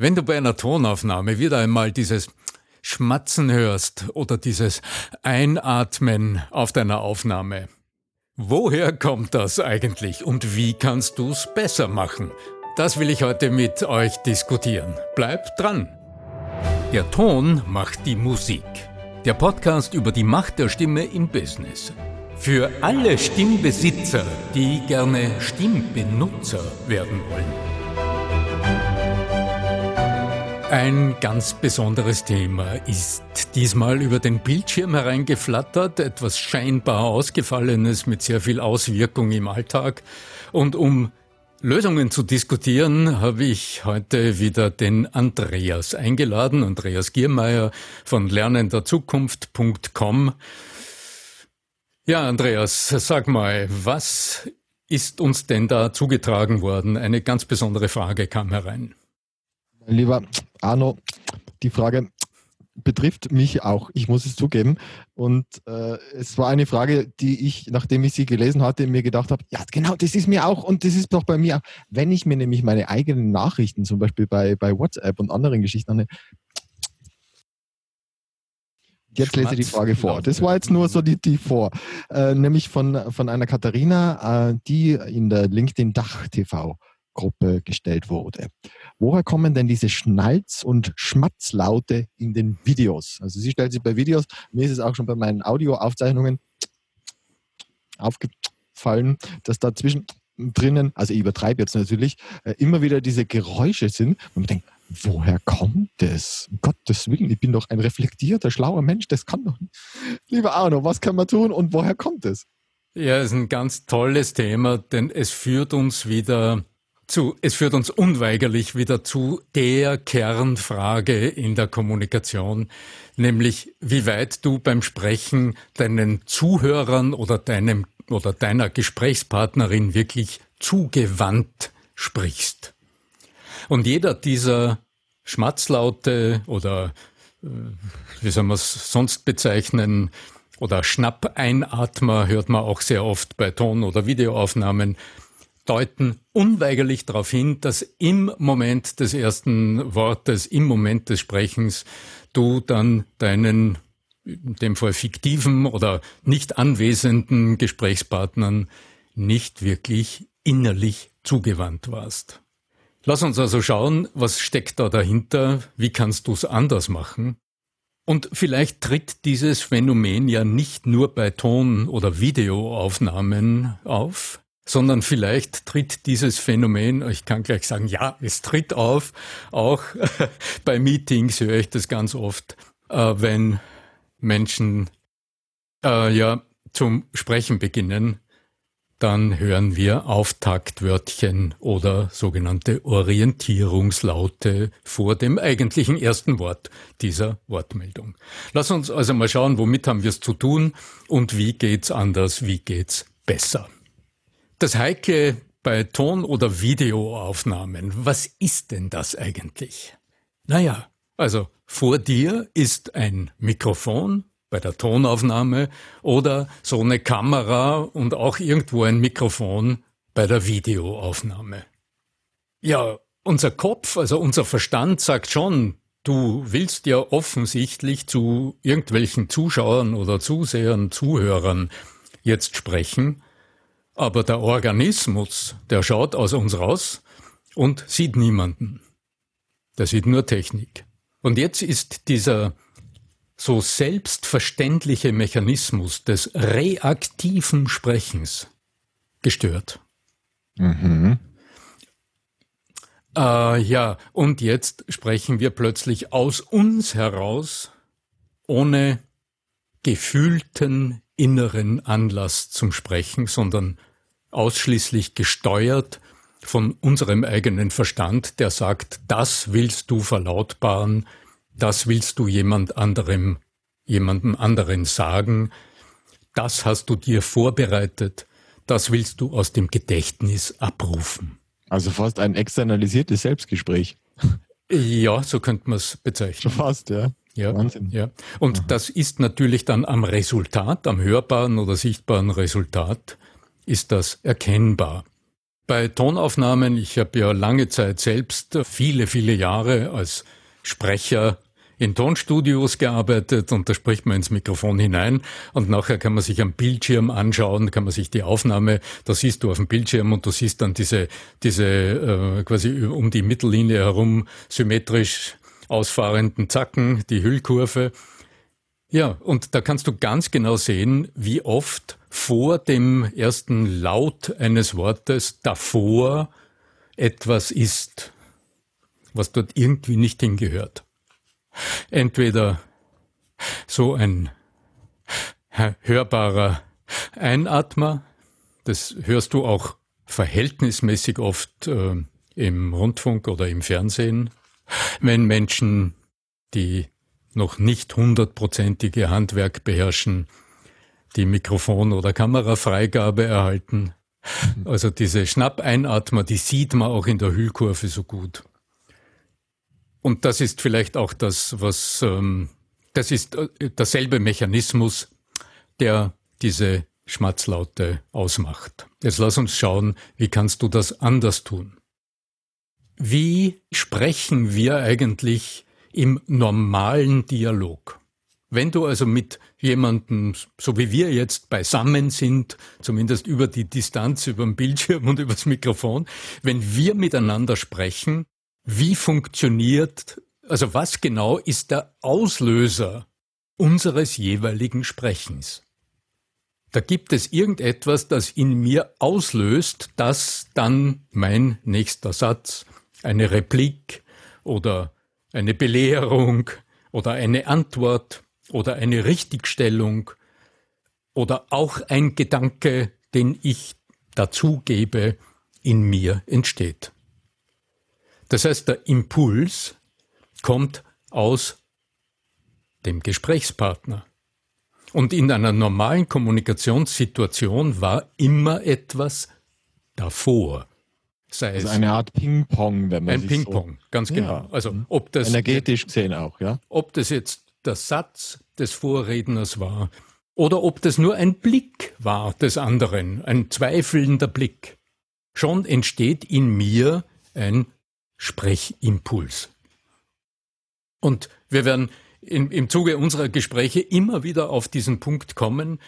Wenn du bei einer Tonaufnahme wieder einmal dieses Schmatzen hörst oder dieses Einatmen auf deiner Aufnahme, woher kommt das eigentlich und wie kannst du es besser machen? Das will ich heute mit euch diskutieren. Bleibt dran! Der Ton macht die Musik. Der Podcast über die Macht der Stimme im Business. Für alle Stimmbesitzer, die gerne Stimmbenutzer werden wollen. Ein ganz besonderes Thema ist diesmal über den Bildschirm hereingeflattert, etwas scheinbar Ausgefallenes mit sehr viel Auswirkung im Alltag. Und um Lösungen zu diskutieren, habe ich heute wieder den Andreas eingeladen, Andreas Giermeier von lernenderzukunft.com. Ja, Andreas, sag mal, was ist uns denn da zugetragen worden? Eine ganz besondere Frage kam herein. Lieber Arno, die Frage betrifft mich auch, ich muss es zugeben. Und äh, es war eine Frage, die ich, nachdem ich sie gelesen hatte, mir gedacht habe, ja genau, das ist mir auch und das ist doch bei mir auch. Wenn ich mir nämlich meine eigenen Nachrichten, zum Beispiel bei, bei WhatsApp und anderen Geschichten anhöre, Jetzt lese ich die Frage vor. Das war jetzt nur so die, die vor. Äh, nämlich von, von einer Katharina, äh, die in der LinkedIn Dach TV Gruppe gestellt wurde. Woher kommen denn diese Schnalz- und Schmatzlaute in den Videos? Also sie stellt sich bei Videos, mir ist es auch schon bei meinen Audioaufzeichnungen aufgefallen, dass da zwischen drinnen, also ich übertreibe jetzt natürlich, äh, immer wieder diese Geräusche sind. Und man denkt, woher kommt das? Um Gottes Willen, ich bin doch ein reflektierter, schlauer Mensch, das kann doch nicht. Lieber Arno, was kann man tun und woher kommt es? Ja, es ist ein ganz tolles Thema, denn es führt uns wieder zu, es führt uns unweigerlich wieder zu der Kernfrage in der Kommunikation, nämlich wie weit du beim Sprechen deinen Zuhörern oder deinem oder deiner Gesprächspartnerin wirklich zugewandt sprichst. Und jeder dieser Schmatzlaute oder äh, wie soll man es sonst bezeichnen, oder Schnappeinatmer hört man auch sehr oft bei Ton- oder Videoaufnahmen, deuten unweigerlich darauf hin, dass im Moment des ersten Wortes, im Moment des Sprechens, du dann deinen, in dem Fall fiktiven oder nicht anwesenden Gesprächspartnern nicht wirklich innerlich zugewandt warst. Lass uns also schauen, was steckt da dahinter, wie kannst du es anders machen? Und vielleicht tritt dieses Phänomen ja nicht nur bei Ton- oder Videoaufnahmen auf, sondern vielleicht tritt dieses Phänomen, ich kann gleich sagen, ja, es tritt auf, auch bei Meetings höre ich das ganz oft, äh, wenn Menschen äh, ja zum Sprechen beginnen, dann hören wir Auftaktwörtchen oder sogenannte Orientierungslaute vor dem eigentlichen ersten Wort dieser Wortmeldung. Lass uns also mal schauen, womit haben wir es zu tun und wie geht's anders, wie geht's besser. Das Heikle bei Ton- oder Videoaufnahmen, was ist denn das eigentlich? Naja, also vor dir ist ein Mikrofon bei der Tonaufnahme oder so eine Kamera und auch irgendwo ein Mikrofon bei der Videoaufnahme. Ja, unser Kopf, also unser Verstand sagt schon, du willst ja offensichtlich zu irgendwelchen Zuschauern oder Zusehern, Zuhörern jetzt sprechen, aber der Organismus, der schaut aus uns raus und sieht niemanden. Der sieht nur Technik. Und jetzt ist dieser so selbstverständliche Mechanismus des reaktiven Sprechens gestört. Mhm. Äh, ja, und jetzt sprechen wir plötzlich aus uns heraus, ohne gefühlten inneren Anlass zum Sprechen, sondern ausschließlich gesteuert von unserem eigenen Verstand, der sagt, das willst du verlautbaren, das willst du jemand anderem, jemandem anderen sagen, das hast du dir vorbereitet, das willst du aus dem Gedächtnis abrufen. Also fast ein externalisiertes Selbstgespräch. Ja, so könnte man es bezeichnen. Schon fast, ja. Ja, Wahnsinn. ja. Und Aha. das ist natürlich dann am Resultat, am hörbaren oder sichtbaren Resultat ist das erkennbar. Bei Tonaufnahmen, ich habe ja lange Zeit selbst viele, viele Jahre als Sprecher in Tonstudios gearbeitet und da spricht man ins Mikrofon hinein und nachher kann man sich am Bildschirm anschauen, kann man sich die Aufnahme, da siehst du auf dem Bildschirm und du siehst dann diese, diese äh, quasi um die Mittellinie herum symmetrisch ausfahrenden Zacken, die Hüllkurve. Ja, und da kannst du ganz genau sehen, wie oft vor dem ersten Laut eines Wortes davor etwas ist, was dort irgendwie nicht hingehört. Entweder so ein hörbarer Einatmer, das hörst du auch verhältnismäßig oft äh, im Rundfunk oder im Fernsehen, wenn Menschen, die noch nicht hundertprozentige Handwerk beherrschen, die Mikrofon- oder Kamerafreigabe erhalten. Also diese Schnappeinatmer, die sieht man auch in der Hüllkurve so gut. Und das ist vielleicht auch das, was, ähm, das ist äh, derselbe Mechanismus, der diese Schmatzlaute ausmacht. Jetzt lass uns schauen, wie kannst du das anders tun? Wie sprechen wir eigentlich im normalen Dialog? Wenn du also mit jemandem, so wie wir jetzt beisammen sind, zumindest über die Distanz, über den Bildschirm und übers Mikrofon, wenn wir miteinander sprechen, wie funktioniert, also was genau ist der Auslöser unseres jeweiligen Sprechens? Da gibt es irgendetwas, das in mir auslöst, dass dann mein nächster Satz, eine Replik oder eine Belehrung oder eine Antwort oder eine Richtigstellung oder auch ein Gedanke, den ich dazugebe, in mir entsteht. Das heißt, der Impuls kommt aus dem Gesprächspartner. Und in einer normalen Kommunikationssituation war immer etwas davor. Sei also eine Art Ping-Pong, wenn man Ein Ping-Pong, so ganz genau. Ja. Also ob das energetisch gesehen auch, ja. Ob das jetzt der Satz des Vorredners war oder ob das nur ein Blick war des anderen, ein zweifelnder Blick. Schon entsteht in mir ein Sprechimpuls. Und wir werden in, im Zuge unserer Gespräche immer wieder auf diesen Punkt kommen,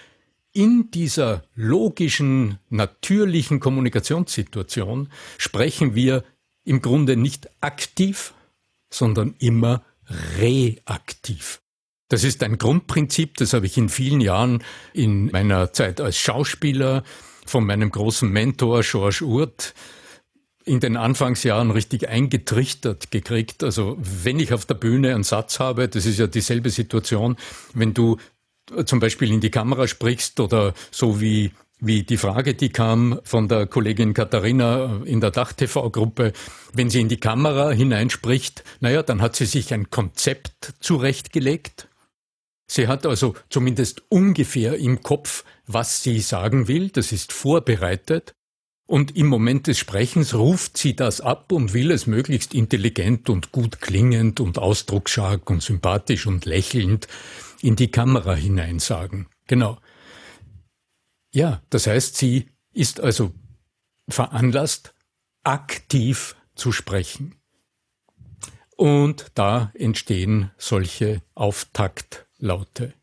in dieser logischen, natürlichen Kommunikationssituation sprechen wir im Grunde nicht aktiv, sondern immer reaktiv. Das ist ein Grundprinzip, das habe ich in vielen Jahren in meiner Zeit als Schauspieler von meinem großen Mentor George Urt in den Anfangsjahren richtig eingetrichtert gekriegt. Also wenn ich auf der Bühne einen Satz habe, das ist ja dieselbe Situation, wenn du zum Beispiel in die Kamera sprichst oder so wie wie die Frage, die kam von der Kollegin Katharina in der Dach-TV-Gruppe, wenn sie in die Kamera hineinspricht, naja, dann hat sie sich ein Konzept zurechtgelegt. Sie hat also zumindest ungefähr im Kopf, was sie sagen will, das ist vorbereitet. Und im Moment des Sprechens ruft sie das ab und will es möglichst intelligent und gut klingend und ausdrucksstark und sympathisch und lächelnd in die Kamera hinein sagen. Genau. Ja, das heißt, sie ist also veranlasst, aktiv zu sprechen. Und da entstehen solche Auftaktlaute.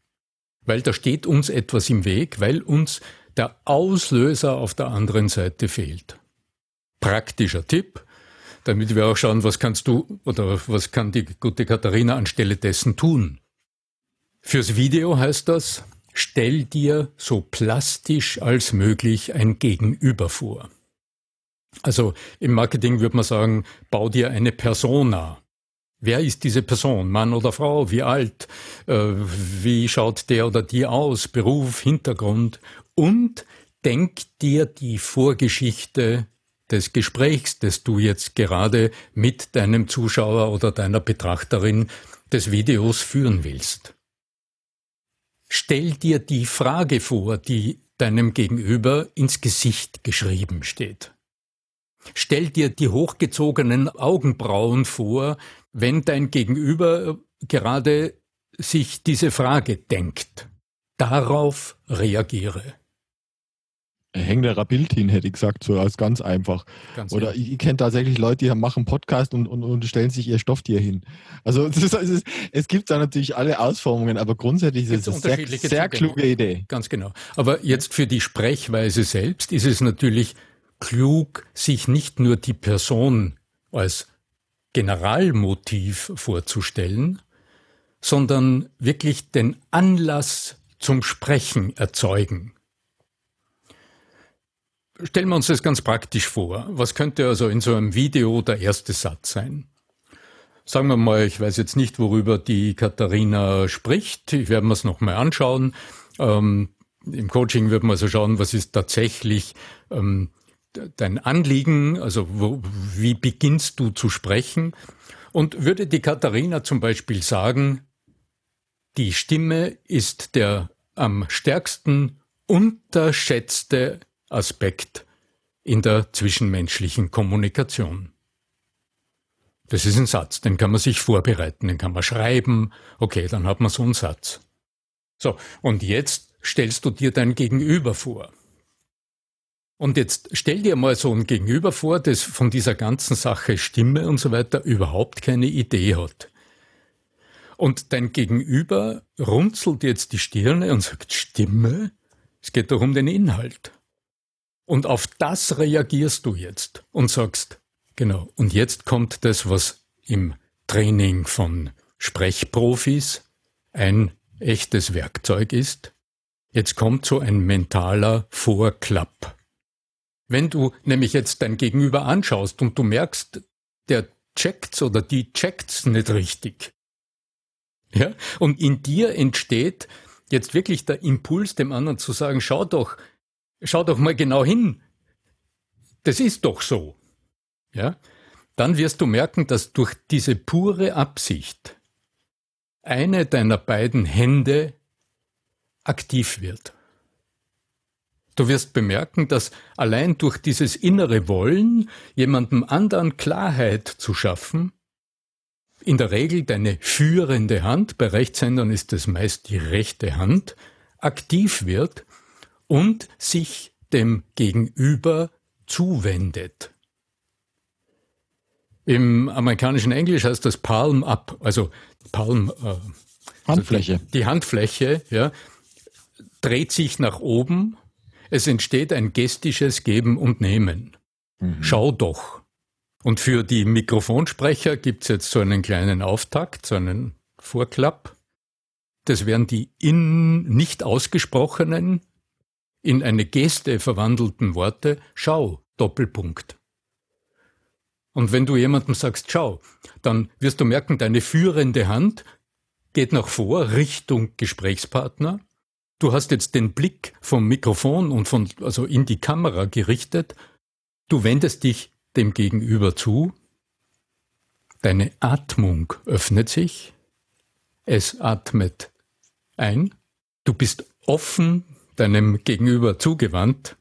Weil da steht uns etwas im Weg, weil uns der Auslöser auf der anderen Seite fehlt. Praktischer Tipp, damit wir auch schauen, was kannst du oder was kann die gute Katharina anstelle dessen tun. Fürs Video heißt das, stell dir so plastisch als möglich ein Gegenüber vor. Also im Marketing würde man sagen, bau dir eine Persona. Wer ist diese Person? Mann oder Frau? Wie alt? Äh, wie schaut der oder die aus? Beruf, Hintergrund? Und denk dir die Vorgeschichte des Gesprächs, das du jetzt gerade mit deinem Zuschauer oder deiner Betrachterin des Videos führen willst. Stell dir die Frage vor, die deinem Gegenüber ins Gesicht geschrieben steht. Stell dir die hochgezogenen Augenbrauen vor, wenn dein Gegenüber gerade sich diese Frage denkt. Darauf reagiere. Häng da ein Bild hin, hätte ich gesagt, so als ganz einfach. Ganz Oder ich, ich kenne tatsächlich Leute, die machen Podcast und, und, und stellen sich ihr Stofftier hin. Also ist, es, es gibt da natürlich alle Ausformungen, aber grundsätzlich ist es eine sehr, sehr kluge Idee. Ganz genau. Aber jetzt für die Sprechweise selbst ist es natürlich klug, sich nicht nur die Person als Generalmotiv vorzustellen, sondern wirklich den Anlass zum Sprechen erzeugen. Stellen wir uns das ganz praktisch vor. Was könnte also in so einem Video der erste Satz sein? Sagen wir mal, ich weiß jetzt nicht, worüber die Katharina spricht. Ich werde mir es nochmal anschauen. Ähm, Im Coaching wird man also schauen, was ist tatsächlich ähm, dein Anliegen, also wo, wie beginnst du zu sprechen? Und würde die Katharina zum Beispiel sagen, die Stimme ist der am stärksten unterschätzte Aspekt in der zwischenmenschlichen Kommunikation. Das ist ein Satz, den kann man sich vorbereiten, den kann man schreiben. Okay, dann hat man so einen Satz. So, und jetzt stellst du dir dein Gegenüber vor. Und jetzt stell dir mal so ein Gegenüber vor, das von dieser ganzen Sache Stimme und so weiter überhaupt keine Idee hat. Und dein Gegenüber runzelt jetzt die Stirne und sagt Stimme? Es geht doch um den Inhalt. Und auf das reagierst du jetzt und sagst, genau, und jetzt kommt das, was im Training von Sprechprofis ein echtes Werkzeug ist. Jetzt kommt so ein mentaler Vorklapp. Wenn du nämlich jetzt dein Gegenüber anschaust und du merkst, der checkt's oder die checkt's nicht richtig. Ja? Und in dir entsteht jetzt wirklich der Impuls, dem anderen zu sagen, schau doch, schau doch mal genau hin. Das ist doch so. Ja? Dann wirst du merken, dass durch diese pure Absicht eine deiner beiden Hände aktiv wird. Du wirst bemerken, dass allein durch dieses innere Wollen, jemandem anderen Klarheit zu schaffen, in der Regel deine führende Hand, bei Rechtshändern ist es meist die rechte Hand, aktiv wird und sich dem Gegenüber zuwendet. Im amerikanischen Englisch heißt das Palm up, also Palm äh, Handfläche. Also die, die Handfläche, ja, dreht sich nach oben. Es entsteht ein gestisches Geben und Nehmen. Mhm. Schau doch. Und für die Mikrofonsprecher gibt es jetzt so einen kleinen Auftakt, so einen Vorklapp. Das wären die in nicht ausgesprochenen in eine Geste verwandelten Worte Schau, Doppelpunkt. Und wenn du jemandem sagst Schau, dann wirst du merken, deine führende Hand geht nach vor Richtung Gesprächspartner. Du hast jetzt den Blick vom Mikrofon und von, also in die Kamera gerichtet. Du wendest dich dem Gegenüber zu. Deine Atmung öffnet sich. Es atmet ein. Du bist offen deinem Gegenüber zugewandt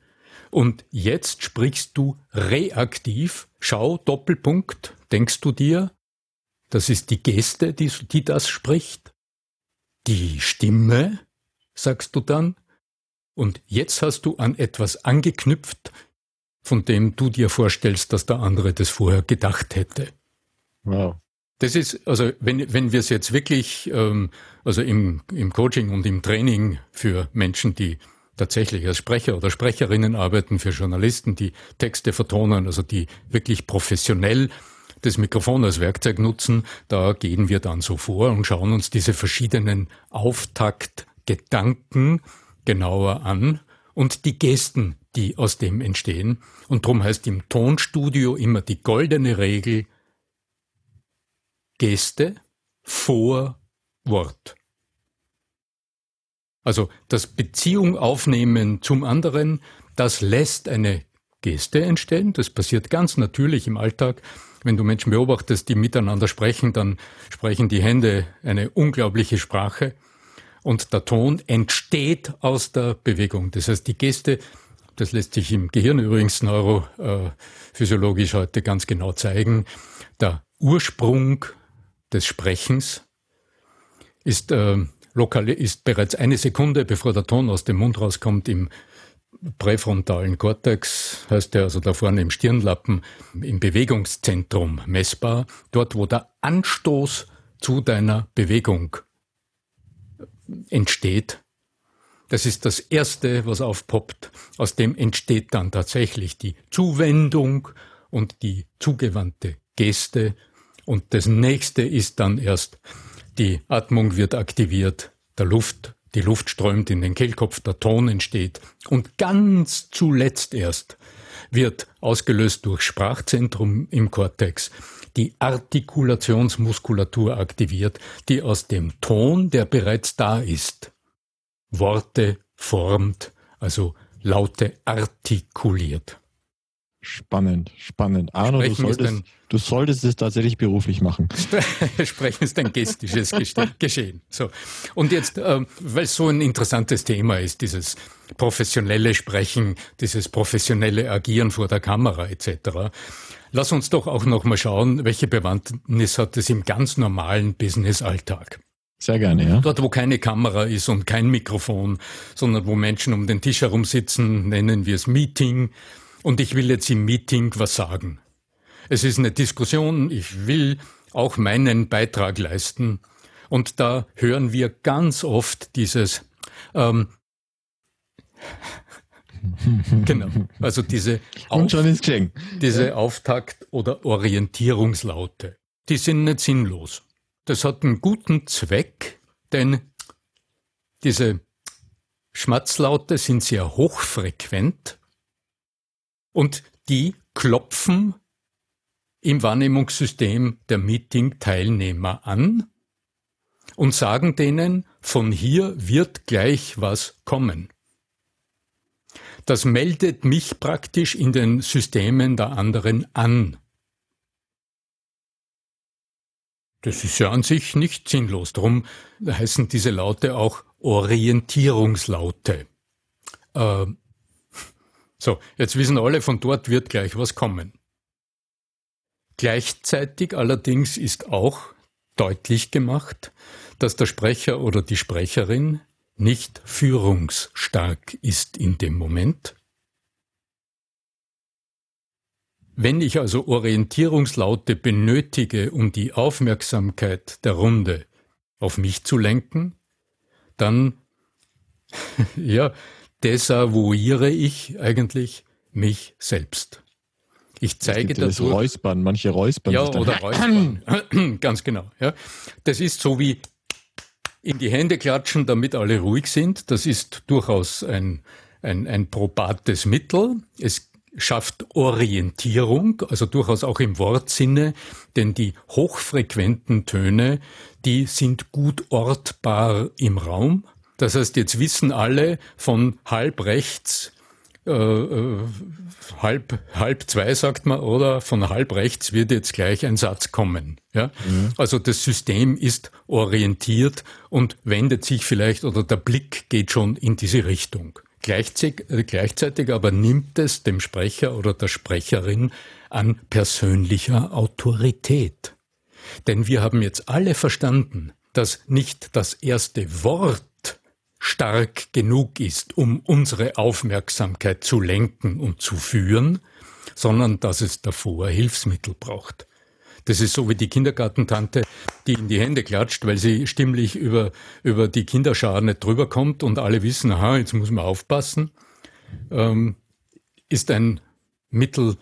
und jetzt sprichst du reaktiv. Schau, Doppelpunkt, denkst du dir, das ist die Geste, die, die das spricht. Die Stimme, sagst du dann. Und jetzt hast du an etwas angeknüpft, von dem du dir vorstellst, dass der andere das vorher gedacht hätte. Wow. Das ist, also wenn, wenn wir es jetzt wirklich, ähm, also im, im Coaching und im Training für Menschen, die tatsächlich als Sprecher oder Sprecherinnen arbeiten, für Journalisten, die Texte vertonen, also die wirklich professionell das Mikrofon als Werkzeug nutzen, da gehen wir dann so vor und schauen uns diese verschiedenen Auftaktgedanken genauer an und die Gesten, die aus dem entstehen. Und darum heißt im Tonstudio immer die goldene Regel, Geste vor Wort. Also das Beziehung aufnehmen zum anderen, das lässt eine Geste entstehen. Das passiert ganz natürlich im Alltag. Wenn du Menschen beobachtest, die miteinander sprechen, dann sprechen die Hände eine unglaubliche Sprache. Und der Ton entsteht aus der Bewegung. Das heißt, die Geste, das lässt sich im Gehirn übrigens neurophysiologisch heute ganz genau zeigen, der Ursprung des Sprechens ist, äh, lokal, ist bereits eine Sekunde, bevor der Ton aus dem Mund rauskommt, im präfrontalen Kortex, heißt der also da vorne im Stirnlappen, im Bewegungszentrum messbar, dort wo der Anstoß zu deiner Bewegung entsteht. Das ist das Erste, was aufpoppt. Aus dem entsteht dann tatsächlich die Zuwendung und die zugewandte Geste. Und das Nächste ist dann erst, die Atmung wird aktiviert, der Luft, die Luft strömt in den Kehlkopf, der Ton entsteht. Und ganz zuletzt erst wird ausgelöst durch Sprachzentrum im Kortex die Artikulationsmuskulatur aktiviert, die aus dem Ton, der bereits da ist, Worte formt, also Laute artikuliert. Spannend, spannend. Arno, du solltest, ein, du solltest es tatsächlich beruflich machen. Sprechen ist ein gestisches Geschehen. So. Und jetzt, äh, weil es so ein interessantes Thema ist, dieses professionelle Sprechen, dieses professionelle Agieren vor der Kamera etc., lass uns doch auch noch mal schauen, welche Bewandtnis hat es im ganz normalen Business-Alltag. Sehr gerne, ja. Dort, wo keine Kamera ist und kein Mikrofon, sondern wo Menschen um den Tisch herum sitzen, nennen wir es Meeting. Und ich will jetzt im Meeting was sagen. Es ist eine Diskussion, ich will auch meinen Beitrag leisten. Und da hören wir ganz oft dieses, ähm, genau, also diese, Auf, diese Auftakt- oder Orientierungslaute. Die sind nicht sinnlos. Das hat einen guten Zweck, denn diese Schmatzlaute sind sehr hochfrequent und die klopfen im Wahrnehmungssystem der Meeting-Teilnehmer an und sagen denen, von hier wird gleich was kommen. Das meldet mich praktisch in den Systemen der anderen an. Das ist ja an sich nicht sinnlos. Darum heißen diese Laute auch Orientierungslaute. Äh, so, jetzt wissen alle, von dort wird gleich was kommen. Gleichzeitig allerdings ist auch deutlich gemacht, dass der Sprecher oder die Sprecherin nicht führungsstark ist in dem Moment, Wenn ich also Orientierungslaute benötige, um die Aufmerksamkeit der Runde auf mich zu lenken, dann, ja, desavouiere ich eigentlich mich selbst. Ich zeige das dadurch, Räuspern, manche Räuspern. Ja, oder Räuspern. Ganz genau. Ja. Das ist so wie in die Hände klatschen, damit alle ruhig sind. Das ist durchaus ein, ein, ein probates Mittel. Es schafft Orientierung, also durchaus auch im Wortsinne, denn die hochfrequenten Töne, die sind gut ortbar im Raum. Das heißt, jetzt wissen alle von halb rechts, äh, äh, halb, halb zwei sagt man, oder von halb rechts wird jetzt gleich ein Satz kommen. Ja? Mhm. Also das System ist orientiert und wendet sich vielleicht oder der Blick geht schon in diese Richtung. Gleichzeitig, äh, gleichzeitig aber nimmt es dem Sprecher oder der Sprecherin an persönlicher Autorität. Denn wir haben jetzt alle verstanden, dass nicht das erste Wort stark genug ist, um unsere Aufmerksamkeit zu lenken und zu führen, sondern dass es davor Hilfsmittel braucht. Das ist so wie die Kindergartentante, die in die Hände klatscht, weil sie stimmlich über, über die Kinderschar nicht drüber kommt und alle wissen, aha, jetzt muss man aufpassen, ähm, ist ein Mittel,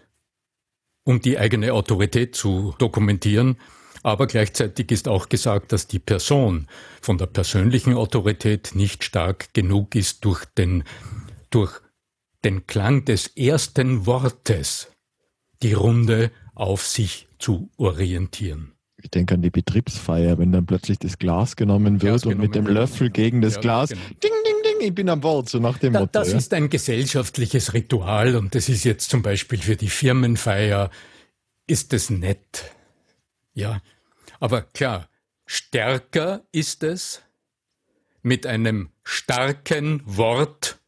um die eigene Autorität zu dokumentieren. Aber gleichzeitig ist auch gesagt, dass die Person von der persönlichen Autorität nicht stark genug ist durch den, durch den Klang des ersten Wortes die Runde auf sich zu orientieren. Ich denke an die Betriebsfeier, wenn dann plötzlich das Glas genommen wird Glas und mit dem Löffel gegen das ja, Glas, genau. ding, ding, ding, ich bin an Bord, so nach dem da, Motto. Das ja. ist ein gesellschaftliches Ritual und das ist jetzt zum Beispiel für die Firmenfeier, ist es nett. Ja, aber klar, stärker ist es, mit einem starken Wort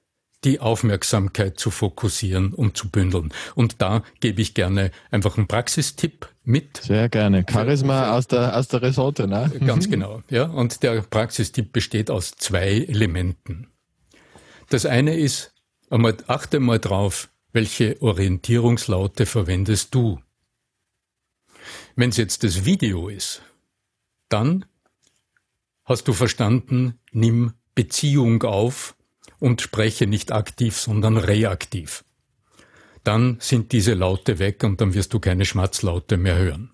die Aufmerksamkeit zu fokussieren und zu bündeln. Und da gebe ich gerne einfach einen Praxistipp mit. Sehr gerne. Charisma aus der, aus der Ressorte, ne? Ganz genau, ja. Und der Praxistipp besteht aus zwei Elementen. Das eine ist Einmal, achte mal drauf, welche Orientierungslaute verwendest du. Wenn es jetzt das Video ist, dann hast du verstanden, nimm Beziehung auf und spreche nicht aktiv, sondern reaktiv. Dann sind diese Laute weg und dann wirst du keine Schmatzlaute mehr hören.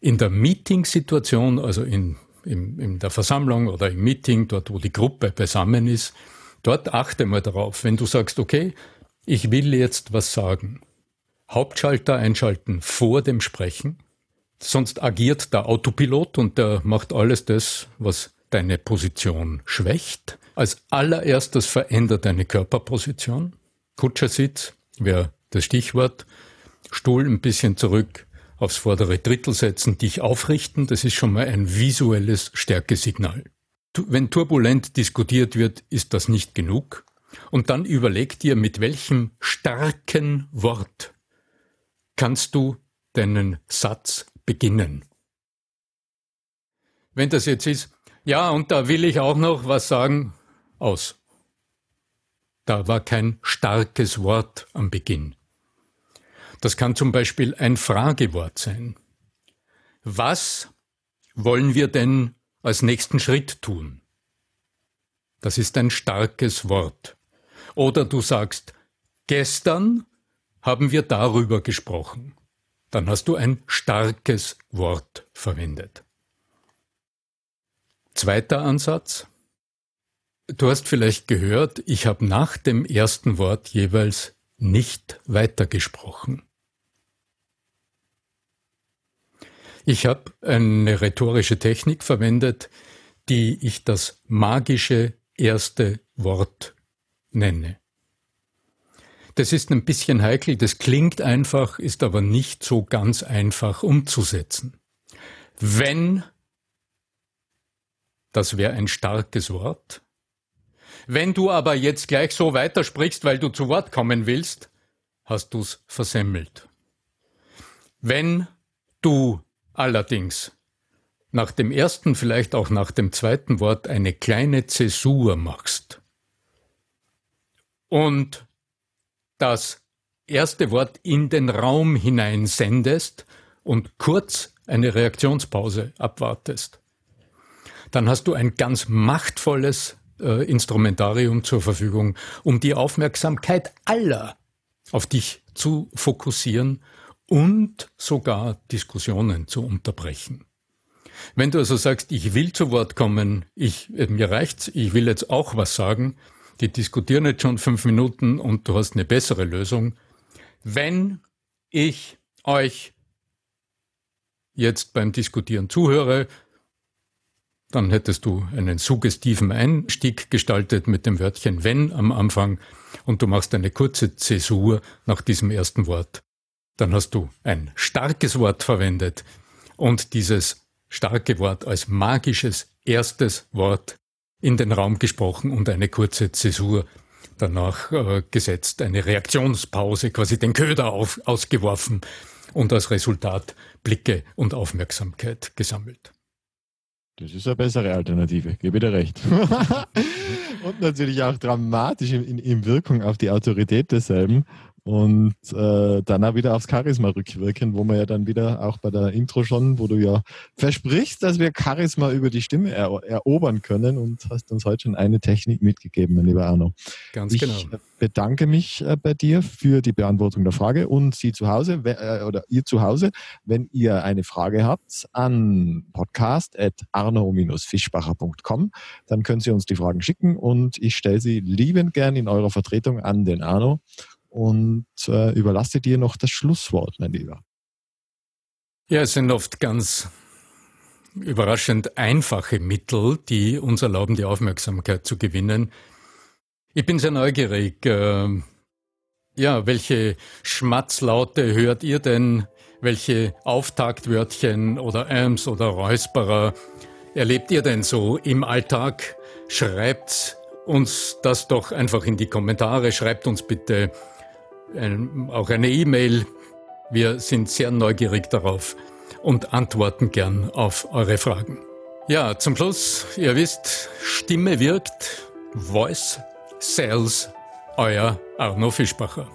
In der Meeting-Situation, also in, in, in der Versammlung oder im Meeting, dort wo die Gruppe beisammen ist, dort achte mal darauf, wenn du sagst, okay, ich will jetzt was sagen. Hauptschalter einschalten vor dem Sprechen, sonst agiert der Autopilot und der macht alles das, was deine Position schwächt. Als allererstes verändert deine Körperposition. Kutschersitz wäre das Stichwort. Stuhl ein bisschen zurück aufs vordere Drittel setzen, dich aufrichten. Das ist schon mal ein visuelles Stärkesignal. Wenn turbulent diskutiert wird, ist das nicht genug. Und dann überleg dir, mit welchem starken Wort kannst du deinen Satz beginnen. Wenn das jetzt ist, ja, und da will ich auch noch was sagen, aus. Da war kein starkes Wort am Beginn. Das kann zum Beispiel ein Fragewort sein. Was wollen wir denn als nächsten Schritt tun? Das ist ein starkes Wort. Oder du sagst, gestern haben wir darüber gesprochen. Dann hast du ein starkes Wort verwendet. Zweiter Ansatz. Du hast vielleicht gehört, ich habe nach dem ersten Wort jeweils nicht weitergesprochen. Ich habe eine rhetorische Technik verwendet, die ich das magische erste Wort nenne. Das ist ein bisschen heikel, das klingt einfach, ist aber nicht so ganz einfach umzusetzen. Wenn das wäre ein starkes Wort. Wenn du aber jetzt gleich so weitersprichst, weil du zu Wort kommen willst, hast du's versemmelt. Wenn du allerdings nach dem ersten, vielleicht auch nach dem zweiten Wort eine kleine Zäsur machst und das erste Wort in den Raum hinein sendest und kurz eine Reaktionspause abwartest, dann hast du ein ganz machtvolles äh, Instrumentarium zur Verfügung, um die Aufmerksamkeit aller auf dich zu fokussieren und sogar Diskussionen zu unterbrechen. Wenn du also sagst, ich will zu Wort kommen, ich, äh, mir reicht's, ich will jetzt auch was sagen, die diskutieren jetzt schon fünf Minuten und du hast eine bessere Lösung. Wenn ich euch jetzt beim Diskutieren zuhöre, dann hättest du einen suggestiven Einstieg gestaltet mit dem Wörtchen wenn am Anfang und du machst eine kurze Zäsur nach diesem ersten Wort. Dann hast du ein starkes Wort verwendet und dieses starke Wort als magisches erstes Wort in den Raum gesprochen und eine kurze Zäsur danach äh, gesetzt, eine Reaktionspause, quasi den Köder auf, ausgeworfen und als Resultat Blicke und Aufmerksamkeit gesammelt. Das ist eine bessere Alternative, gebe dir recht. und natürlich auch dramatisch in, in, Wirkung auf die Autorität desselben und äh, dann auch wieder aufs Charisma rückwirken, wo wir ja dann wieder auch bei der Intro schon, wo du ja versprichst, dass wir Charisma über die Stimme er erobern können und hast uns heute schon eine Technik mitgegeben, mein lieber Arno. Ganz ich genau. Ich bedanke mich äh, bei dir für die Beantwortung der Frage und Sie zu Hause äh, oder ihr zu Hause, wenn ihr eine Frage habt an podcast.arno-fischbacher.com, dann können Sie uns die Fragen schicken und ich stelle sie liebend gern in eurer Vertretung an den Arno und äh, überlasse dir noch das Schlusswort, mein Lieber. Ja, es sind oft ganz überraschend einfache Mittel, die uns erlauben, die Aufmerksamkeit zu gewinnen. Ich bin sehr neugierig. Äh, ja, welche Schmatzlaute hört ihr denn? Welche Auftaktwörtchen oder Äms oder Räusperer erlebt ihr denn so im Alltag? Schreibt uns das doch einfach in die Kommentare. Schreibt uns bitte ein, auch eine E-Mail. Wir sind sehr neugierig darauf und antworten gern auf eure Fragen. Ja, zum Schluss, ihr wisst, Stimme wirkt, Voice sells Euer Arno Fischbacher.